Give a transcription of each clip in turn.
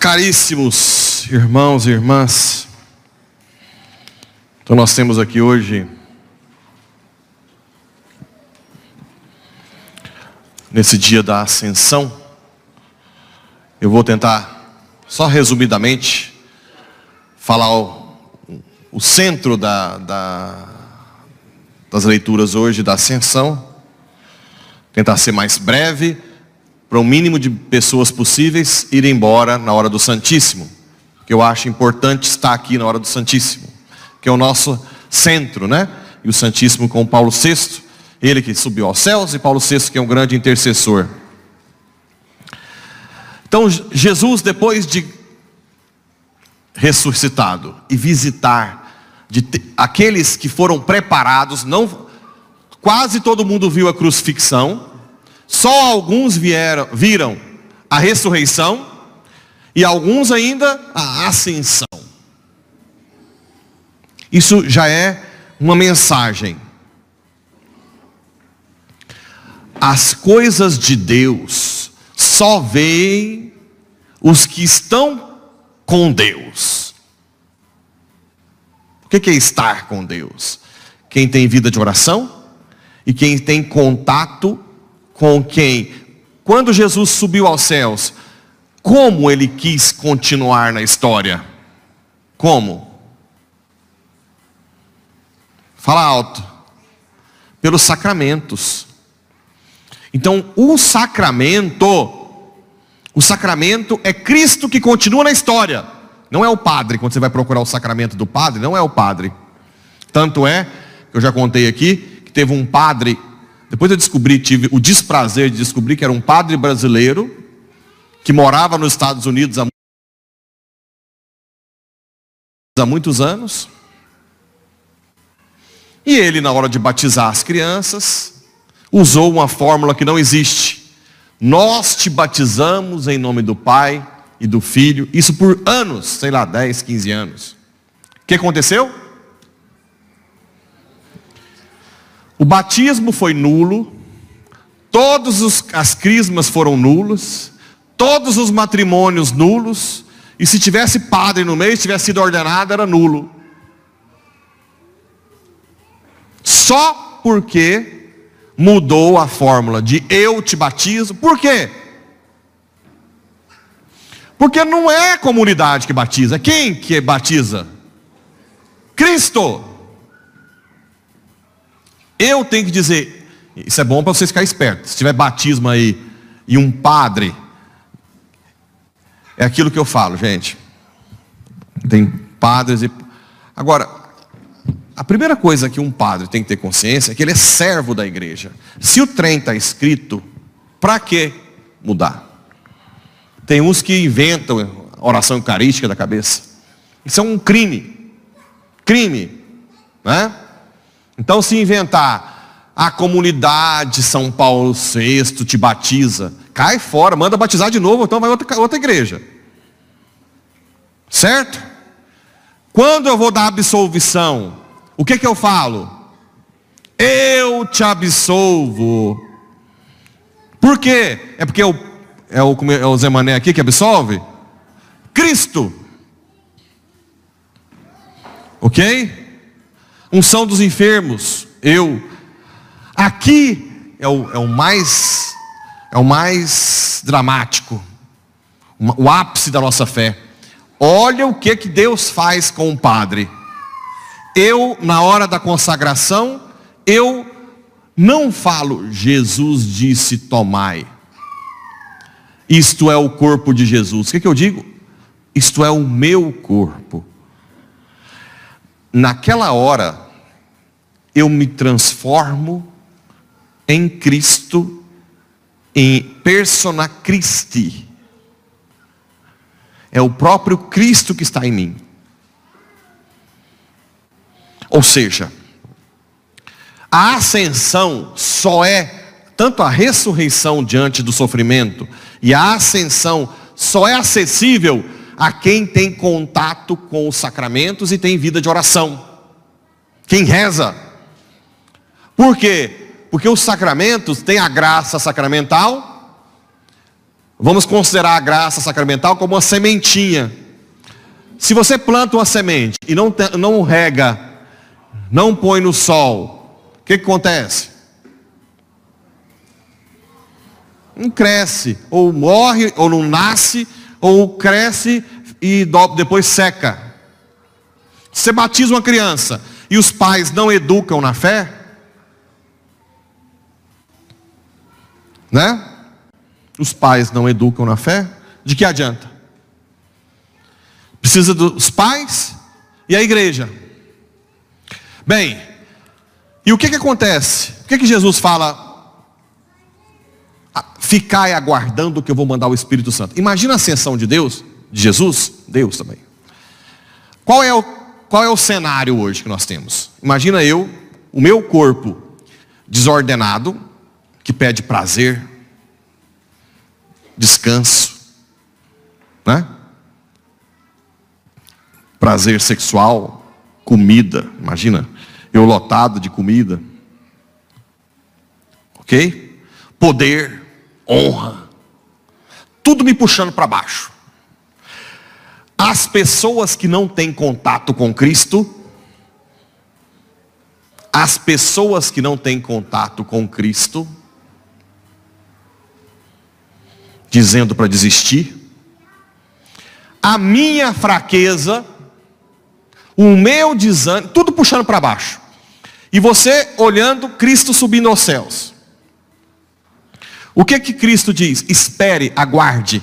Caríssimos irmãos e irmãs, então nós temos aqui hoje, nesse dia da ascensão, eu vou tentar, só resumidamente, falar o, o centro da, da, das leituras hoje da ascensão, tentar ser mais breve, para o mínimo de pessoas possíveis ir embora na hora do Santíssimo. Que eu acho importante estar aqui na hora do Santíssimo, que é o nosso centro, né? E o Santíssimo com Paulo VI, ele que subiu aos céus, e Paulo VI que é um grande intercessor. Então, Jesus, depois de ressuscitado e visitar de aqueles que foram preparados, não quase todo mundo viu a crucifixão, só alguns vieram, viram a ressurreição e alguns ainda a ascensão. Isso já é uma mensagem. As coisas de Deus só veem os que estão com Deus. O que é estar com Deus? Quem tem vida de oração e quem tem contato com quem, quando Jesus subiu aos céus, como ele quis continuar na história? Como? Fala alto. Pelos sacramentos. Então, o sacramento, o sacramento é Cristo que continua na história. Não é o padre, quando você vai procurar o sacramento do padre, não é o padre. Tanto é, eu já contei aqui, que teve um padre depois eu descobri, tive o desprazer de descobrir que era um padre brasileiro que morava nos Estados Unidos há, há muitos anos. E ele, na hora de batizar as crianças, usou uma fórmula que não existe. Nós te batizamos em nome do Pai e do Filho, isso por anos, sei lá, 10, 15 anos. O que aconteceu? O batismo foi nulo, todas as crismas foram nulos, todos os matrimônios nulos, e se tivesse padre no meio, se tivesse sido ordenado, era nulo. Só porque mudou a fórmula de eu te batizo. Por quê? Porque não é a comunidade que batiza. Quem que batiza? Cristo. Eu tenho que dizer, isso é bom para vocês ficarem espertos. Se tiver batismo aí e um padre, é aquilo que eu falo, gente. Tem padres e. Agora, a primeira coisa que um padre tem que ter consciência é que ele é servo da igreja. Se o trem está escrito, para que mudar? Tem uns que inventam oração eucarística da cabeça. Isso é um crime. Crime. Né? Então, se inventar a comunidade São Paulo VI te batiza, cai fora, manda batizar de novo, então vai outra, outra igreja. Certo? Quando eu vou dar absolvição, o que, que eu falo? Eu te absolvo. Por quê? É porque eu, é, o, é o Zé Mané aqui que absolve? Cristo. Ok? unção dos enfermos, eu. Aqui é o, é o mais é o mais dramático, o ápice da nossa fé. Olha o que que Deus faz com o padre. Eu na hora da consagração, eu não falo Jesus disse tomai. Isto é o corpo de Jesus. O que, que eu digo? Isto é o meu corpo naquela hora, eu me transformo em Cristo, em persona Christi. É o próprio Cristo que está em mim. Ou seja, a ascensão só é, tanto a ressurreição diante do sofrimento, e a ascensão só é acessível a quem tem contato com os sacramentos e tem vida de oração. Quem reza. Por quê? Porque os sacramentos têm a graça sacramental. Vamos considerar a graça sacramental como uma sementinha. Se você planta uma semente e não, não rega, não põe no sol, o que, que acontece? Não cresce, ou morre, ou não nasce, ou cresce e depois seca. Você batiza uma criança e os pais não educam na fé, né? Os pais não educam na fé, de que adianta? Precisa dos pais e a igreja. Bem, e o que que acontece? O que que Jesus fala Ficai aguardando que eu vou mandar o Espírito Santo. Imagina a ascensão de Deus, de Jesus, Deus também. Qual é o, qual é o cenário hoje que nós temos? Imagina eu, o meu corpo desordenado, que pede prazer, descanso, né? Prazer sexual, comida, imagina, eu lotado de comida. Ok? Poder, honra, tudo me puxando para baixo. As pessoas que não têm contato com Cristo, as pessoas que não têm contato com Cristo, dizendo para desistir, a minha fraqueza, o meu desânimo, tudo puxando para baixo. E você olhando Cristo subindo aos céus. O que que Cristo diz? Espere, aguarde.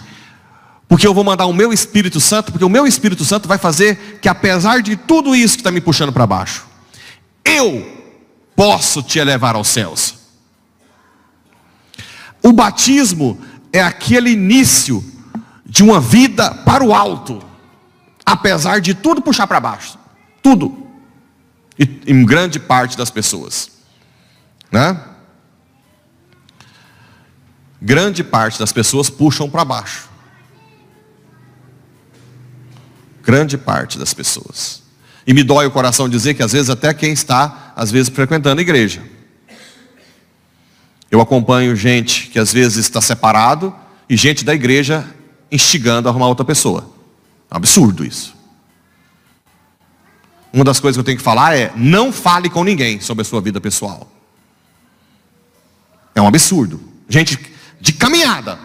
Porque eu vou mandar o meu Espírito Santo, porque o meu Espírito Santo vai fazer que apesar de tudo isso que está me puxando para baixo, eu posso te elevar aos céus. O batismo é aquele início de uma vida para o alto, apesar de tudo puxar para baixo. Tudo. Em grande parte das pessoas. Né? grande parte das pessoas puxam para baixo. Grande parte das pessoas. E me dói o coração dizer que às vezes até quem está, às vezes, frequentando a igreja. Eu acompanho gente que às vezes está separado e gente da igreja instigando a arrumar outra pessoa. Absurdo isso. Uma das coisas que eu tenho que falar é: não fale com ninguém sobre a sua vida pessoal. É um absurdo. Gente de caminhada.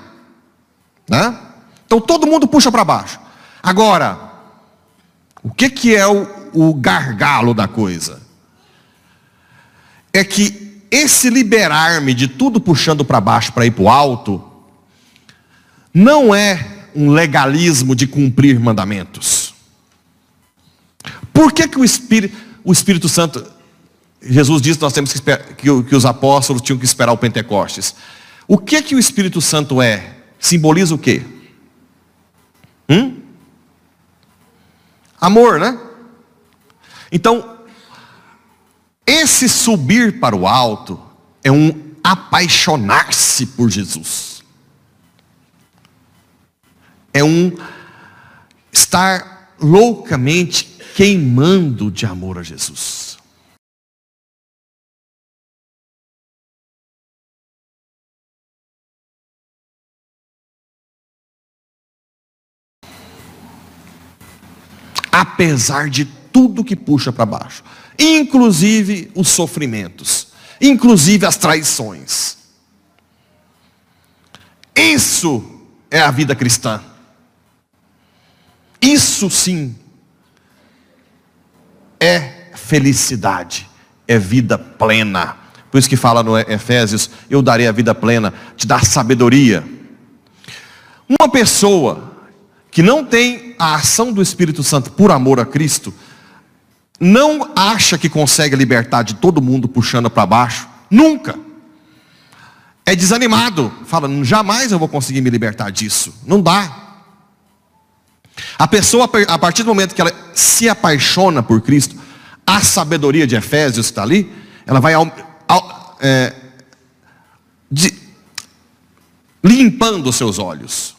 Né? Então todo mundo puxa para baixo. Agora, o que, que é o, o gargalo da coisa? É que esse liberar-me de tudo puxando para baixo para ir para o alto, não é um legalismo de cumprir mandamentos. Por que, que o, Espírito, o Espírito Santo, Jesus disse que nós temos que, esperar, que, que os apóstolos tinham que esperar o Pentecostes. O que que o Espírito Santo é? Simboliza o quê? Hum? Amor, né? Então, esse subir para o alto é um apaixonar-se por Jesus. É um estar loucamente queimando de amor a Jesus. apesar de tudo que puxa para baixo, inclusive os sofrimentos, inclusive as traições. Isso é a vida cristã. Isso sim é felicidade, é vida plena. Por isso que fala no Efésios, eu darei a vida plena, te dá sabedoria. Uma pessoa que não tem a ação do Espírito Santo por amor a Cristo, não acha que consegue libertar de todo mundo puxando para baixo, nunca. É desanimado, fala, jamais eu vou conseguir me libertar disso, não dá. A pessoa, a partir do momento que ela se apaixona por Cristo, a sabedoria de Efésios está ali, ela vai é, de, limpando os seus olhos,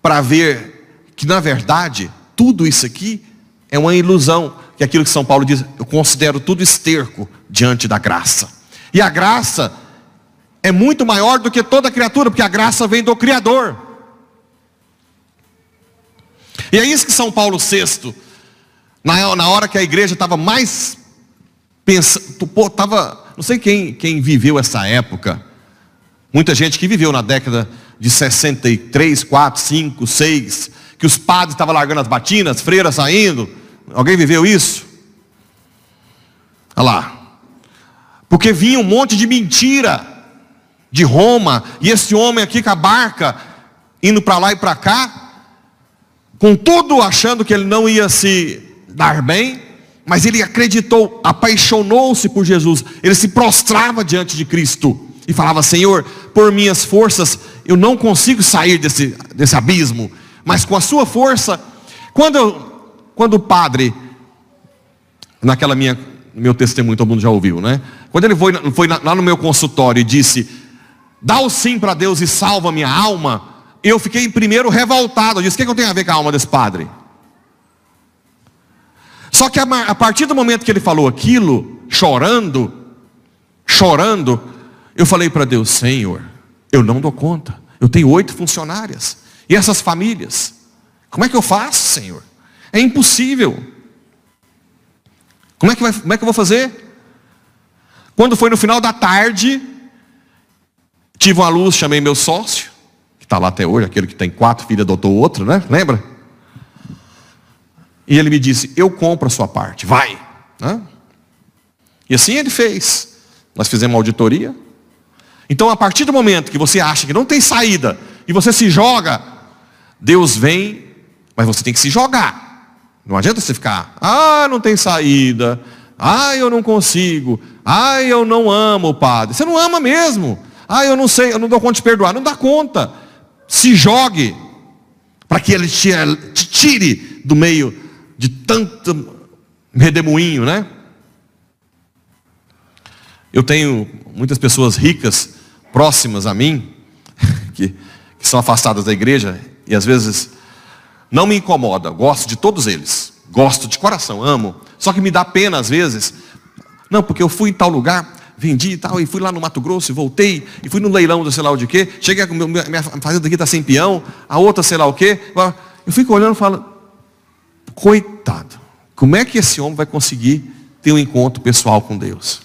para ver que na verdade tudo isso aqui é uma ilusão, que é aquilo que São Paulo diz, eu considero tudo esterco diante da graça. E a graça é muito maior do que toda criatura, porque a graça vem do Criador. E é isso que São Paulo VI, na, na hora que a igreja estava mais pensando, estava, não sei quem, quem viveu essa época, muita gente que viveu na década de 63, 4, 5, 6, que os padres estavam largando as batinas, freiras saindo. Alguém viveu isso? Olha lá. Porque vinha um monte de mentira de Roma, e esse homem aqui com a barca, indo para lá e para cá, com tudo achando que ele não ia se dar bem, mas ele acreditou, apaixonou-se por Jesus, ele se prostrava diante de Cristo e falava: Senhor, por minhas forças eu não consigo sair desse, desse abismo, mas com a sua força, quando, eu, quando o padre, naquela minha, meu testemunho, todo mundo já ouviu, né? Quando ele foi, foi lá no meu consultório e disse: Dá o sim para Deus e salva minha alma, eu fiquei primeiro revoltado, eu disse: O que, que eu tenho a ver com a alma desse padre? Só que a partir do momento que ele falou aquilo, chorando, chorando, eu falei para Deus: Senhor, eu não dou conta. Eu tenho oito funcionárias. E essas famílias? Como é que eu faço, Senhor? É impossível. Como é que, vai, como é que eu vou fazer? Quando foi no final da tarde, tive uma luz, chamei meu sócio, está lá até hoje, aquele que tem quatro filhos, adotou outro, né? Lembra? E ele me disse: Eu compro a sua parte, vai. E assim ele fez. Nós fizemos uma auditoria, então, a partir do momento que você acha que não tem saída e você se joga, Deus vem, mas você tem que se jogar. Não adianta você ficar, ah, não tem saída, ah, eu não consigo, ah, eu não amo o Padre. Você não ama mesmo. Ah, eu não sei, eu não dou conta de perdoar. Não dá conta. Se jogue para que ele te, te tire do meio de tanto redemoinho, né? Eu tenho muitas pessoas ricas próximas a mim, que, que são afastadas da igreja, e às vezes não me incomoda, gosto de todos eles, gosto de coração, amo, só que me dá pena às vezes, não, porque eu fui em tal lugar, vendi e tal, e fui lá no Mato Grosso e voltei, e fui no leilão do sei lá o de quê, cheguei, minha fazenda aqui está sem peão, a outra sei lá o quê, eu fico olhando e falo, coitado, como é que esse homem vai conseguir ter um encontro pessoal com Deus?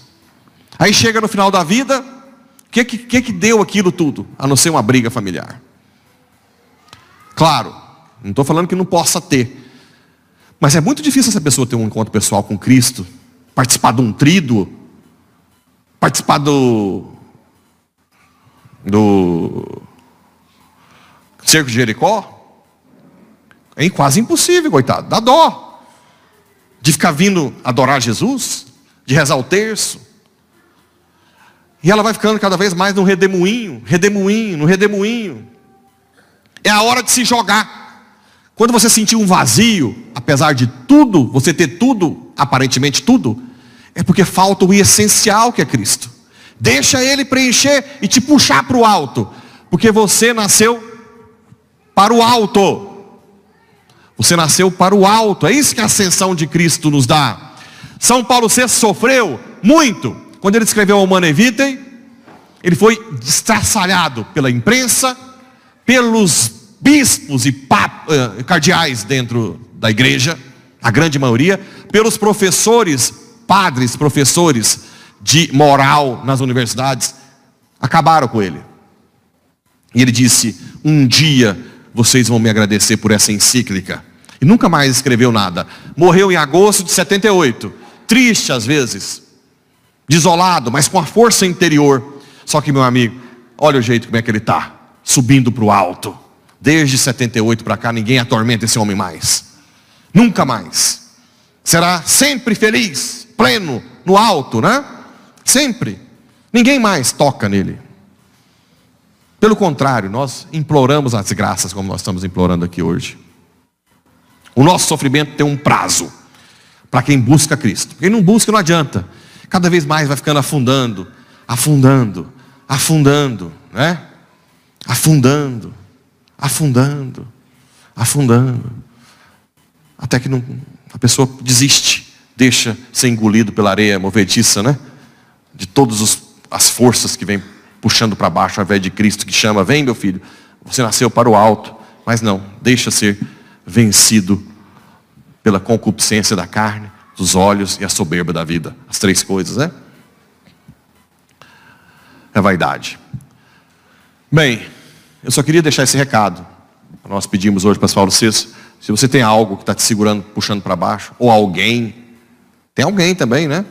Aí chega no final da vida, o que, que, que deu aquilo tudo? A não ser uma briga familiar. Claro, não estou falando que não possa ter. Mas é muito difícil essa pessoa ter um encontro pessoal com Cristo, participar de um trido, participar do. do. cerco de Jericó. É quase impossível, coitado, dá dó. De ficar vindo adorar Jesus, de rezar o terço, e ela vai ficando cada vez mais no redemoinho, redemoinho, no redemoinho. É a hora de se jogar. Quando você sentir um vazio, apesar de tudo, você ter tudo, aparentemente tudo, é porque falta o essencial que é Cristo. Deixa Ele preencher e te puxar para o alto, porque você nasceu para o alto. Você nasceu para o alto, é isso que a ascensão de Cristo nos dá. São Paulo VI sofreu muito, quando ele escreveu o Humane Vitae, ele foi destraçalhado pela imprensa, pelos bispos e pap, uh, cardeais dentro da igreja, a grande maioria, pelos professores, padres, professores de moral nas universidades, acabaram com ele. E ele disse: Um dia vocês vão me agradecer por essa encíclica. E nunca mais escreveu nada. Morreu em agosto de 78. Triste às vezes, desolado, mas com a força interior. Só que, meu amigo, olha o jeito como é que ele está, subindo para o alto. Desde 78 para cá, ninguém atormenta esse homem mais. Nunca mais. Será sempre feliz, pleno, no alto, né? Sempre. Ninguém mais toca nele. Pelo contrário, nós imploramos as graças como nós estamos implorando aqui hoje. O nosso sofrimento tem um prazo para quem busca Cristo. Quem não busca não adianta cada vez mais vai ficando afundando, afundando, afundando, né? Afundando, afundando, afundando. Até que não, a pessoa desiste, deixa ser engolido pela areia movediça, né? De todas as forças que vem puxando para baixo, ao invés de Cristo que chama, vem meu filho, você nasceu para o alto, mas não, deixa ser vencido pela concupiscência da carne, dos olhos e a soberba da vida. As três coisas, né? É vaidade. Bem, eu só queria deixar esse recado. Nós pedimos hoje para Paulo VI, se você tem algo que está te segurando, puxando para baixo, ou alguém, tem alguém também, né?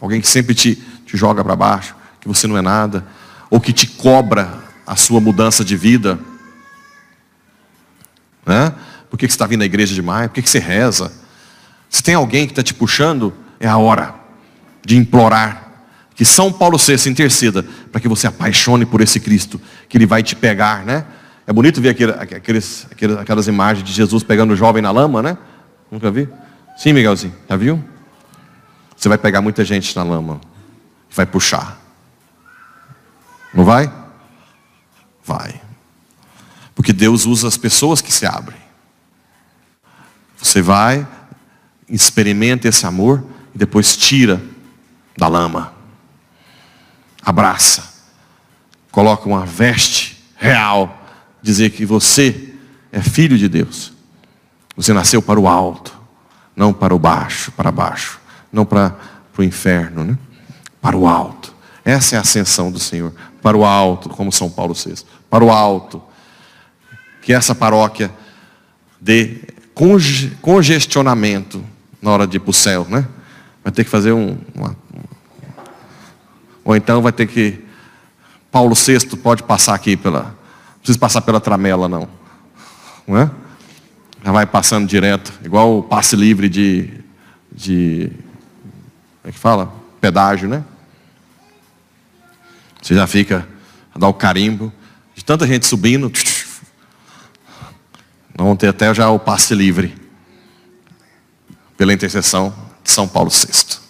Alguém que sempre te, te joga para baixo, que você não é nada, ou que te cobra a sua mudança de vida. Né? Por que você está vindo à igreja demais? Por que você reza? Se tem alguém que está te puxando, é a hora de implorar que São Paulo VI interceda para que você apaixone por esse Cristo, que ele vai te pegar, né? É bonito ver aquele, aqueles, aquelas imagens de Jesus pegando o jovem na lama, né? Nunca vi? Sim, Miguelzinho, já viu? Você vai pegar muita gente na lama, vai puxar. Não vai? Vai. Porque Deus usa as pessoas que se abrem. Você vai, experimenta esse amor e depois tira da lama abraça, coloca uma veste real, dizer que você é filho de Deus. Você nasceu para o alto, não para o baixo, para baixo, não para, o inferno, né? para o alto. Essa é a ascensão do Senhor, para o alto, como São Paulo VI, para o alto. Que essa paróquia dê congestionamento na hora de ir para o céu, né? Vai ter que fazer um, uma, ou então vai ter que. Paulo VI pode passar aqui pela. Não precisa passar pela tramela, não. Não é? Já vai passando direto, igual o passe livre de. de é que fala? Pedágio, né? Você já fica a dar o carimbo. De tanta gente subindo. Vamos ter até já o passe livre. Pela intercessão de São Paulo VI.